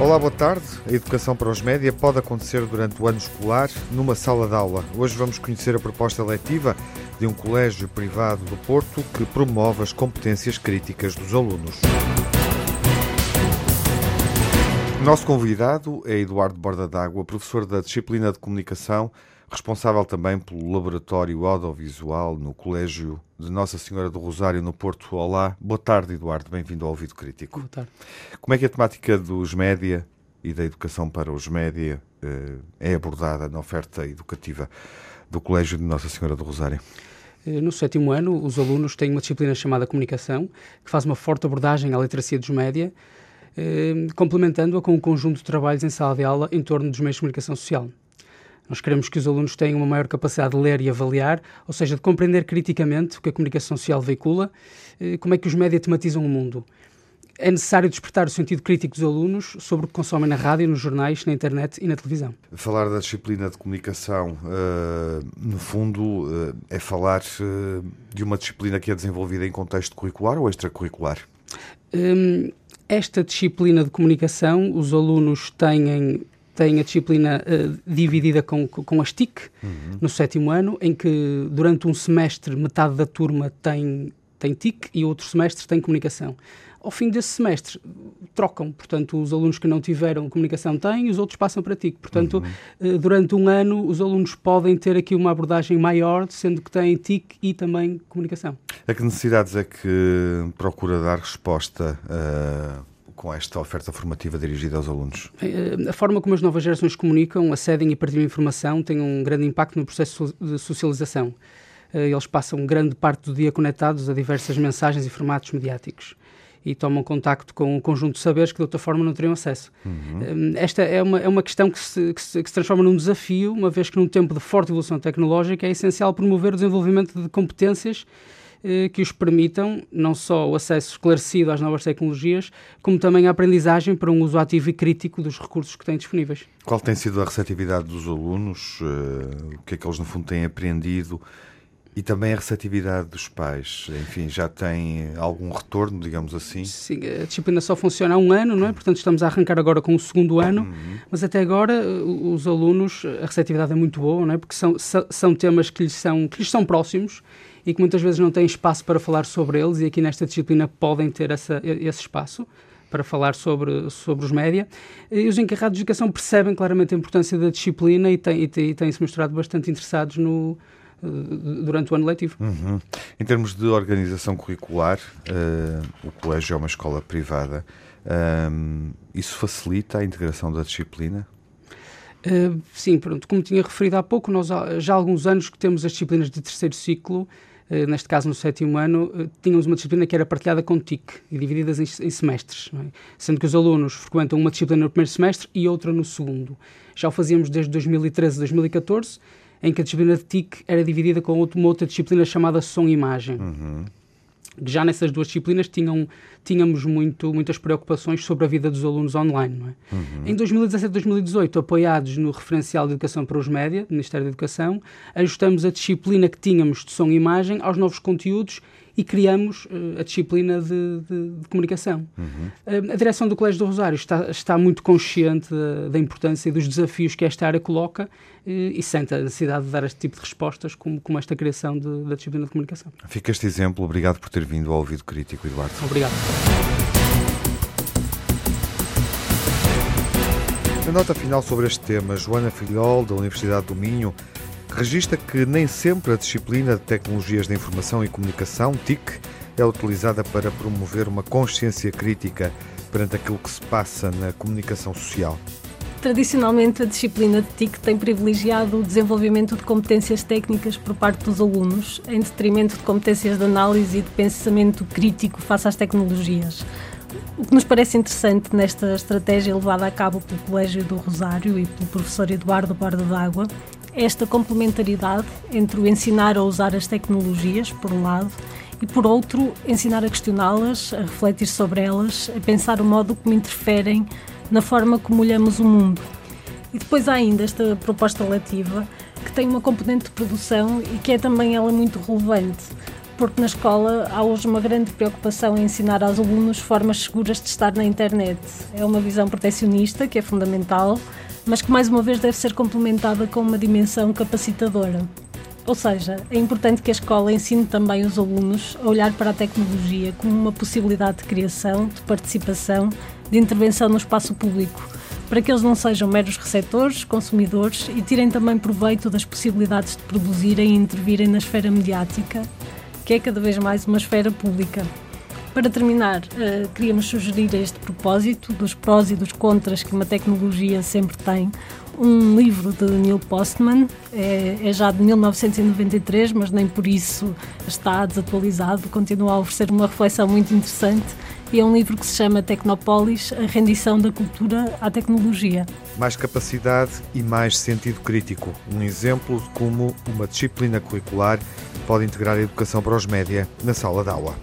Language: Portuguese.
Olá, boa tarde. A educação para os média pode acontecer durante o ano escolar numa sala de aula. Hoje vamos conhecer a proposta letiva de um colégio privado do Porto que promove as competências críticas dos alunos. Nosso convidado é Eduardo Borda d'Água, professor da disciplina de comunicação, responsável também pelo laboratório audiovisual no Colégio de Nossa Senhora do Rosário, no Porto. Olá, boa tarde, Eduardo, bem-vindo ao Ouvido Crítico. Boa tarde. Como é que a temática dos média e da educação para os média eh, é abordada na oferta educativa do Colégio de Nossa Senhora do Rosário? Eh, no sétimo ano, os alunos têm uma disciplina chamada Comunicação, que faz uma forte abordagem à literacia dos média, eh, complementando-a com um conjunto de trabalhos em sala de aula em torno dos meios de comunicação social. Nós queremos que os alunos tenham uma maior capacidade de ler e avaliar, ou seja, de compreender criticamente o que a comunicação social veicula, eh, como é que os média tematizam o mundo. É necessário despertar o sentido crítico dos alunos sobre o que consomem na rádio, nos jornais, na internet e na televisão. Falar da disciplina de comunicação, uh, no fundo, uh, é falar uh, de uma disciplina que é desenvolvida em contexto curricular ou extracurricular? Um, esta disciplina de comunicação, os alunos têm tem a disciplina uh, dividida com, com as TIC, uhum. no sétimo ano, em que durante um semestre metade da turma tem, tem TIC e outro semestre tem comunicação. Ao fim desse semestre, trocam. Portanto, os alunos que não tiveram comunicação têm e os outros passam para TIC. Portanto, uhum. uh, durante um ano, os alunos podem ter aqui uma abordagem maior, sendo que têm TIC e também comunicação. A que necessidades é que procura dar resposta uh com esta oferta formativa dirigida aos alunos? Eh, a forma como as novas gerações comunicam, acedem e partilham informação tem um grande impacto no processo de socialização. Eh, eles passam grande parte do dia conectados a diversas mensagens e formatos mediáticos e tomam contacto com um conjunto de saberes que de outra forma não teriam acesso. Uhum. Eh, esta é uma, é uma questão que se, que, se, que se transforma num desafio, uma vez que num tempo de forte evolução tecnológica é essencial promover o desenvolvimento de competências que os permitam não só o acesso esclarecido às novas tecnologias, como também a aprendizagem para um uso ativo e crítico dos recursos que têm disponíveis. Qual tem sido a receptividade dos alunos? Eh, o que é que eles, no fundo, têm aprendido? E também a receptividade dos pais, enfim, já tem algum retorno, digamos assim? Sim, a disciplina só funciona há um ano, não é? Portanto, estamos a arrancar agora com o segundo ano, uhum. mas até agora eh, os alunos, a receptividade é muito boa, não é? Porque são, são temas que lhes são, que lhes são próximos e que muitas vezes não têm espaço para falar sobre eles, e aqui nesta disciplina podem ter essa, esse espaço para falar sobre, sobre os média. E os encarregados de educação percebem claramente a importância da disciplina e têm-se têm mostrado bastante interessados no, eh, durante o ano letivo. Uhum. Em termos de organização curricular, uh, o colégio é uma escola privada. Um, isso facilita a integração da disciplina? Uh, sim, pronto. Como tinha referido há pouco, nós já há alguns anos que temos as disciplinas de terceiro ciclo eh, neste caso no sétimo ano, eh, tínhamos uma disciplina que era partilhada com TIC e divididas em, em semestres, é? sendo que os alunos frequentam uma disciplina no primeiro semestre e outra no segundo. Já o fazíamos desde 2013 a 2014, em que a disciplina de TIC era dividida com uma outra disciplina chamada Som-Imagem. Uhum já nessas duas disciplinas tinham, tínhamos muito, muitas preocupações sobre a vida dos alunos online. É? Uhum. Em 2017 2018, apoiados no referencial de educação para os média, do Ministério da Educação, ajustamos a disciplina que tínhamos de som e imagem aos novos conteúdos e criamos uh, a disciplina de, de, de comunicação. Uhum. Uh, a direção do Colégio do Rosário está, está muito consciente da, da, importância e dos desafios que esta área coloca e sente a necessidade de dar este tipo de respostas, como, como esta criação de, da disciplina de comunicação. Fica este exemplo. Obrigado por ter vindo ao ouvido crítico, Eduardo. Obrigado. A nota final sobre este tema, Joana Filhol, da Universidade do Minho, registra que nem sempre a disciplina de Tecnologias da Informação e Comunicação, TIC, é utilizada para promover uma consciência crítica perante aquilo que se passa na comunicação social. Tradicionalmente, a disciplina de TIC tem privilegiado o desenvolvimento de competências técnicas por parte dos alunos, em detrimento de competências de análise e de pensamento crítico face às tecnologias. O que nos parece interessante nesta estratégia levada a cabo pelo Colégio do Rosário e pelo professor Eduardo Borda d'Água esta complementaridade entre o ensinar a usar as tecnologias, por um lado, e por outro, ensinar a questioná-las, a refletir sobre elas, a pensar o modo como interferem na forma como olhamos o mundo. E depois há ainda esta proposta letiva que tem uma componente de produção e que é também ela muito relevante, porque na escola há hoje uma grande preocupação em ensinar aos alunos formas seguras de estar na internet. É uma visão protecionista que é fundamental, mas que mais uma vez deve ser complementada com uma dimensão capacitadora. Ou seja, é importante que a escola ensine também os alunos a olhar para a tecnologia como uma possibilidade de criação, de participação, de intervenção no espaço público, para que eles não sejam meros receptores, consumidores e tirem também proveito das possibilidades de produzirem e intervirem na esfera mediática, que é cada vez mais uma esfera pública. Para terminar, uh, queríamos sugerir a este propósito dos prós e dos contras que uma tecnologia sempre tem, um livro de Neil Postman, é, é, já de 1993, mas nem por isso está desatualizado, continua a oferecer uma reflexão muito interessante e é um livro que se chama Tecnópolis, a rendição da cultura à tecnologia. Mais capacidade e mais sentido crítico, um exemplo de como uma disciplina curricular pode integrar a educação para os média na sala de aula.